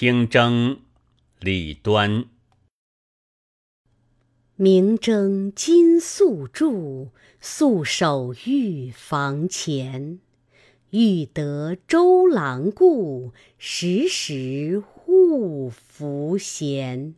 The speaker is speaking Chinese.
听筝，李端。明争金粟柱，素手玉房前。欲得周郎顾，时时误拂弦。